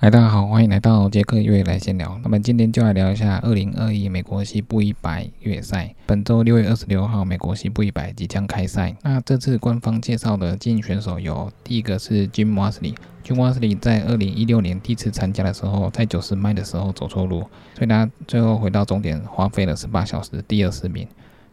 嗨，大家好，欢迎来到杰克越野来闲聊。那么今天就来聊一下二零二一美国西部一百越野赛。本周六月二十六号，美国西部一百即将开赛。那这次官方介绍的精英选手有第一个是 Jim Wasley。Jim Wasley 在二零一六年第一次参加的时候，在九十迈的时候走错路，所以他最后回到终点花费了十八小时，第二十名。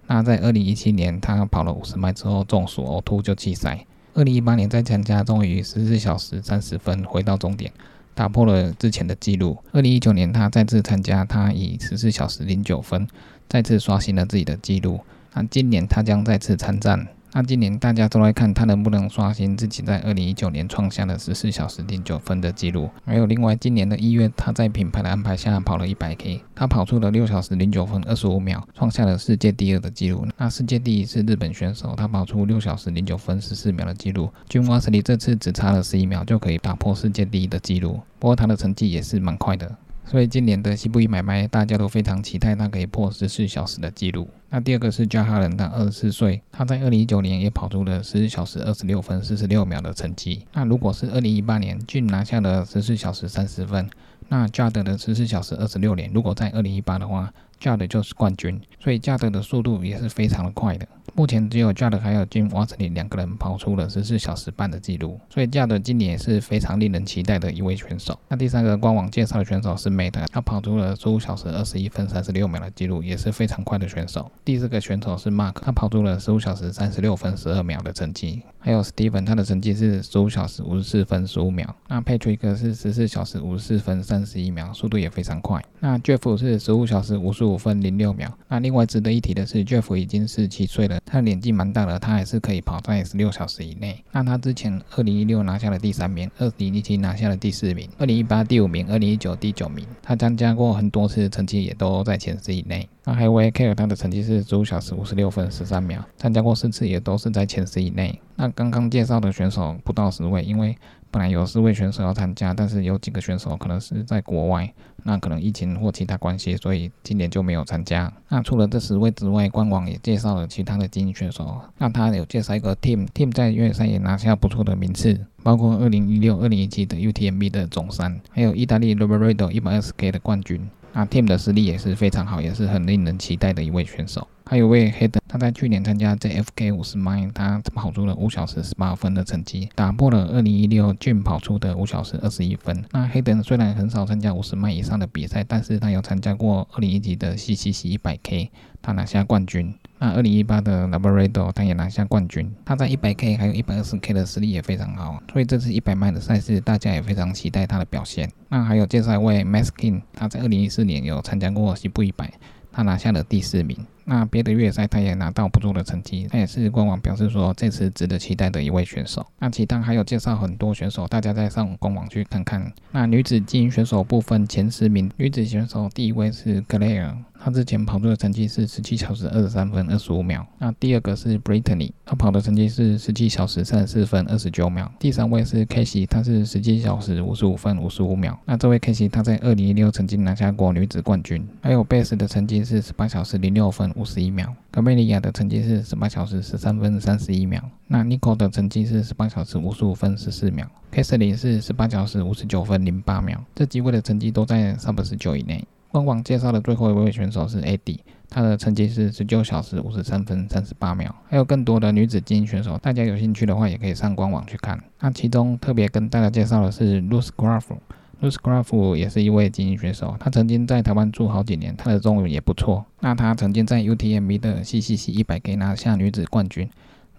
那在二零一七年，他跑了五十迈之后中暑呕吐就弃赛。二零一八年再参加，终于十四小时三十分回到终点。打破了之前的记录。二零一九年，他再次参加，他以十四小时零九分再次刷新了自己的记录。那今年他将再次参战。那今年大家都来看他能不能刷新自己在二零一九年创下的十四小时零九分的记录。还有另外，今年的一月，他在品牌的安排下跑了一百 K，他跑出了六小时零九分二十五秒，创下了世界第二的记录。那世界第一是日本选手，他跑出六小时零九分十四秒的记录。君瓦斯里这次只差了十一秒就可以打破世界第一的记录，不过他的成绩也是蛮快的。所以今年的西部一买卖，大家都非常期待他可以破十四小时的记录。那第二个是加哈伦，他二十四岁，他在二零一九年也跑出了十四小时二十六分四十六秒的成绩。那如果是二零一八年俊拿下了十四小时三十分，那加德的十四小时二十六年，如果在二零一八的话。加德就是冠军，所以加德的速度也是非常的快的。目前只有加德还有 Jim Watson 两个人跑出了十四小时半的记录，所以 Judd 今年也是非常令人期待的一位选手。那第三个官网介绍的选手是 Mate，他跑出了十五小时二十一分三十六秒的记录，也是非常快的选手。第四个选手是 Mark，他跑出了十五小时三十六分十二秒的成绩。还有 Steven，他的成绩是十五小时五十四分十五秒。那 Patrick 是十四小时五十四分三十一秒，速度也非常快。那 Jeff 是十五小时五十五分零六秒。那另外值得一提的是，Jeff 已经是七岁了，他年纪蛮大了，他还是可以跑在十六小时以内。那他之前二零一六拿下了第三名，二零一七拿下了第四名，二零一八第五名，二零一九第九名。他参加过很多次，成绩也都在前十以内。那还有 K，他的成绩是十五小时五十六分十三秒，参加过四次，也都是在前十以内。那刚刚介绍的选手不到十位，因为本来有四位选手要参加，但是有几个选手可能是在国外，那可能疫情或其他关系，所以今年就没有参加。那除了这十位之外，官网也介绍了其他的精英选手。那他有介绍一个 Team，Team 在越野赛也拿下不错的名次，包括二零一六、二零一七的 UTMB 的总三，还有意大利 Roberto 一百二十 K 的冠军。那 Team 的实力也是非常好，也是很令人期待的一位选手。还有位黑的，他在去年参加 JFK 五十迈，他跑出了五小时十八分的成绩，打破了二零一六俊跑出的五小时二十一分。那黑的虽然很少参加五十迈以上的比赛，但是他有参加过二零一级的 CCC 一百 K，他拿下冠军。那二零一八的 Laborado 他也拿下冠军。他在一百 K 还有一百二十 K 的实力也非常好，所以这次一百迈的赛事，大家也非常期待他的表现。那还有介绍一位 Maskin，他在二零一四年有参加过西部一百，他拿下了第四名。那别的越野赛他也拿到不错的成绩，他也是官网表示说这次值得期待的一位选手。那其他还有介绍很多选手，大家再上官网去看看。那女子精英选手部分前十名，女子选手第一位是 Claire。他之前跑出的成绩是十七小时二十三分二十五秒。那第二个是 Brittany，他跑的成绩是十七小时三十四分二十九秒。第三位是 Casey，他是十七小时五十五分五十五秒。那这位 Casey，他在二零一六曾经拿下过女子冠军。还有 Base 的成绩是十八小时零六分五十一秒。格梅利亚的成绩是十八小时十三分三十一秒。那 Nico 的成绩是十八小时五十五分十四秒。Casey 是十八小时五十九分零八秒。这几位的成绩都在三百十九以内。官网介绍的最后一位选手是 AD，他的成绩是十九小时五十三分三十八秒。还有更多的女子精英选手，大家有兴趣的话也可以上官网去看。那其中特别跟大家介绍的是 Luce Graf，Luce Graf 也是一位精英选手，他曾经在台湾住好几年，他的中文也不错。那他曾经在 UTMB 的 CCC 一百 K 拿下女子冠军，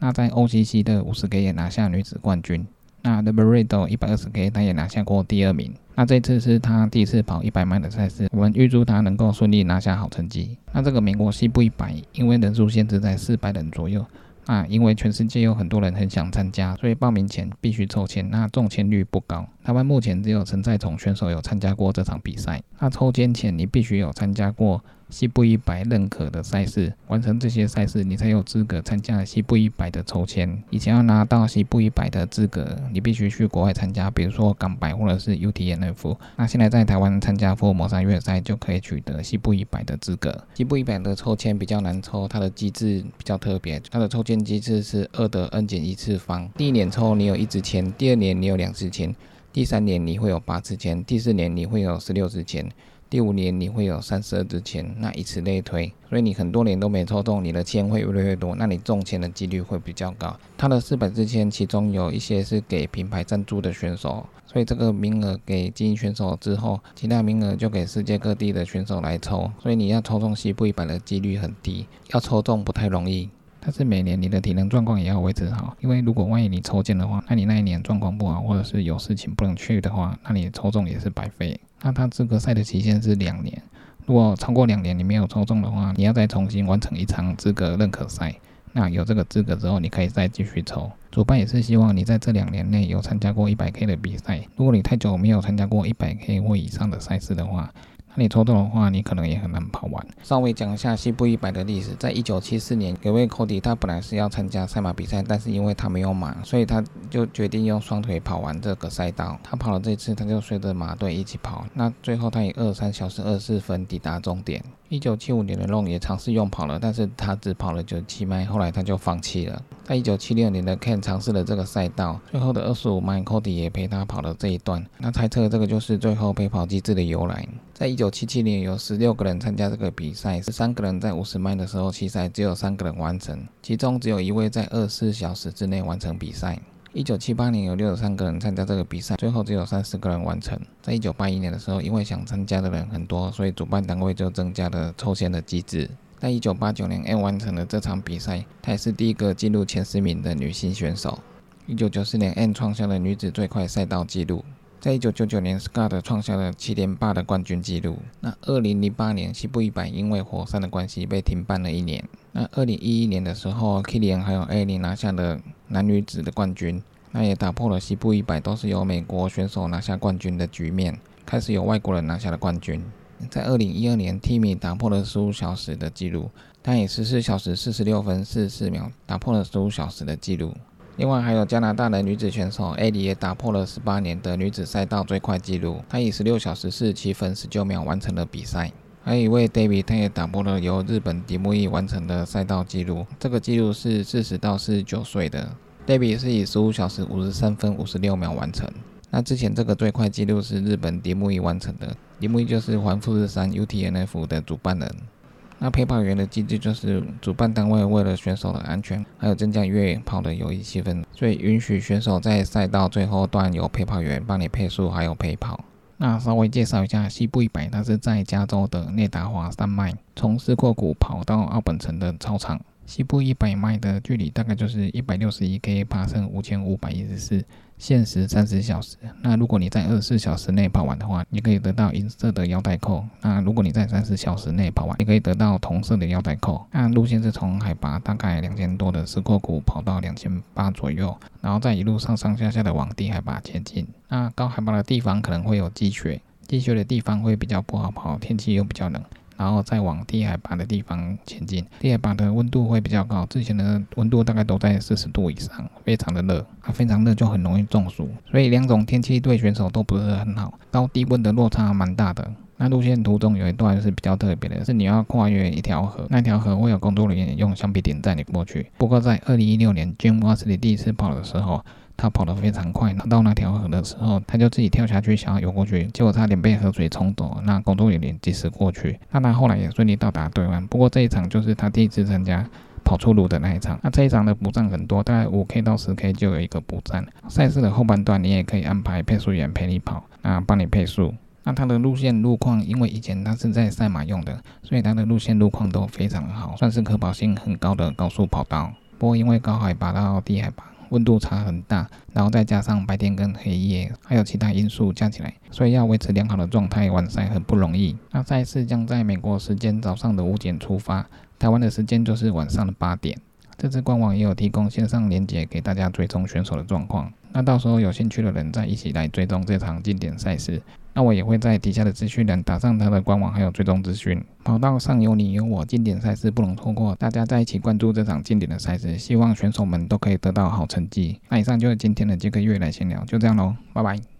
那在 OCC 的五十 K 也拿下女子冠军。那 The Burrito 一百二十 K 他也拿下过第二名。那这次是他第一次跑一百迈的赛事，我们预祝他能够顺利拿下好成绩。那这个美国西部一百，因为人数限制在四百人左右，那因为全世界有很多人很想参加，所以报名前必须抽签，那中签率不高。台湾目前只有陈在崇选手有参加过这场比赛。那抽签前你必须有参加过。西部一百认可的赛事，完成这些赛事，你才有资格参加西部一百的抽签。以前要拿到西部一百的资格，你必须去国外参加，比如说港百或者是 UTMF。那现在在台湾参加福尔摩沙越野赛，就可以取得西部一百的资格。西部一百的抽签比较难抽，它的机制比较特别，它的抽签机制是二的 n 减一次方。第一年抽你有一支签，第二年你有两支签。第三年你会有八支签，第四年你会有十六支签。第五年你会有三十二支签，那以此类推，所以你很多年都没抽中，你的签会越来越多，那你中签的几率会比较高。他的四百支签，其中有一些是给品牌赞助的选手，所以这个名额给精英选手之后，其他名额就给世界各地的选手来抽，所以你要抽中西部一百的几率很低，要抽中不太容易。但是每年你的体能状况也要维持好，因为如果万一你抽签的话，那你那一年状况不好，或者是有事情不能去的话，那你抽中也是白费。那它资格赛的期限是两年，如果超过两年你没有抽中的话，你要再重新完成一场资格认可赛。那有这个资格之后，你可以再继续抽。主办也是希望你在这两年内有参加过一百 K 的比赛。如果你太久没有参加过一百 K 或以上的赛事的话，你抽中的话，你可能也很难跑完。稍微讲一下西部一百的历史，在一九七四年，有位 Cody 他本来是要参加赛马比赛，但是因为他没有马，所以他就决定用双腿跑完这个赛道。他跑了这次，他就随着马队一起跑。那最后他以二三小时二四分抵达终点。一九七五年的 Long 也尝试用跑了，但是他只跑了九七迈，后来他就放弃了。在一九七六年的 Ken 尝试了这个赛道，最后的二十五迈，Cody 也陪他跑了这一段。那猜测这个就是最后陪跑机制的由来。在一九七七年，有十六个人参加这个比赛，十三个人在五十迈的时候弃赛，只有三个人完成，其中只有一位在二十四小时之内完成比赛。一九七八年有六十三个人参加这个比赛，最后只有三十个人完成。在一九八一年的时候，因为想参加的人很多，所以主办单位就增加了抽签的机制。在一九八九年，N 完成了这场比赛，她也是第一个进入前十名的女性选手。一九九四年，N 创下了女子最快赛道纪录。在一九九九年，Scott 创下了七连霸的冠军纪录。那二零零八年，西部一百因为火山的关系被停办了一年。那二零一一年的时候，Kilian 还有 a l 拿下了男女子的冠军，那也打破了西部一百都是由美国选手拿下冠军的局面，开始有外国人拿下了冠军。在二零一二年，Timmy 打破了十五小时的记录，他以十四小时四十六分四十四秒打破了十五小时的记录。另外还有加拿大的女子选手艾莉也打破了十八年的女子赛道最快纪录，她以十六小时四十七分十九秒完成了比赛。还有一位 David，他也打破了由日本迪木易完成的赛道记录，这个记录是四十到四十九岁的 David 是以十五小时五十三分五十六秒完成。那之前这个最快记录是日本迪木易完成的，迪木易就是环富士山 UTNF 的主办人。那陪跑员的机制就是主办单位为了选手的安全，还有增加越野跑的友谊气氛，所以允许选手在赛道最后段有陪跑员帮你配速，还有陪跑。那稍微介绍一下西部一百，它是在加州的内达华山脉，从斯库谷跑到奥本城的操场。西部一百迈的距离大概就是一百六十一 K，爬升五千五百一十四，限时三十小时。那如果你在二十四小时内跑完的话，你可以得到银色的腰带扣。那如果你在三十小时内跑完，你可以得到同色的腰带扣。那路线是从海拔大概两千多的石库谷跑到两千八左右，然后在一路上上下下的往低海拔前进。那高海拔的地方可能会有积雪，积雪的地方会比较不好跑，天气又比较冷。然后再往低海拔的地方前进，低海拔的温度会比较高，之前的温度大概都在四十度以上，非常的热，它非常热就很容易中暑，所以两种天气对选手都不是很好，高低温的落差蛮大的。那路线途中有一段是比较特别的，是你要跨越一条河，那条河会有工作人员用橡皮艇载你过去。不过在二零一六年 Jim w a s l e y 第一次跑的时候，他跑得非常快，拿到那条河的时候，他就自己跳下去想要游过去，结果差点被河水冲走。那工作人员及时过去，那他后来也顺利到达对岸。不过这一场就是他第一次参加跑出路的那一场。那这一场的补站很多，大概五 K 到十 K 就有一个补站。赛事的后半段你也可以安排配速员陪你跑，那帮你配速。那它的路线路况，因为以前它是在赛马用的，所以它的路线路况都非常好，算是可跑性很高的高速跑道。不过因为高海拔到低海拔。温度差很大，然后再加上白天跟黑夜，还有其他因素加起来，所以要维持良好的状态完赛很不容易。那赛事将在美国时间早上的五点出发，台湾的时间就是晚上的八点。这次官网也有提供线上连接给大家追踪选手的状况。那到时候有兴趣的人再一起来追踪这场经典赛事。那我也会在底下的资讯栏打上他的官网还有追踪资讯。跑道上有你有我，经典赛事不能错过，大家在一起关注这场经典的赛事，希望选手们都可以得到好成绩。那以上就是今天的这个月来闲聊，就这样喽，拜拜。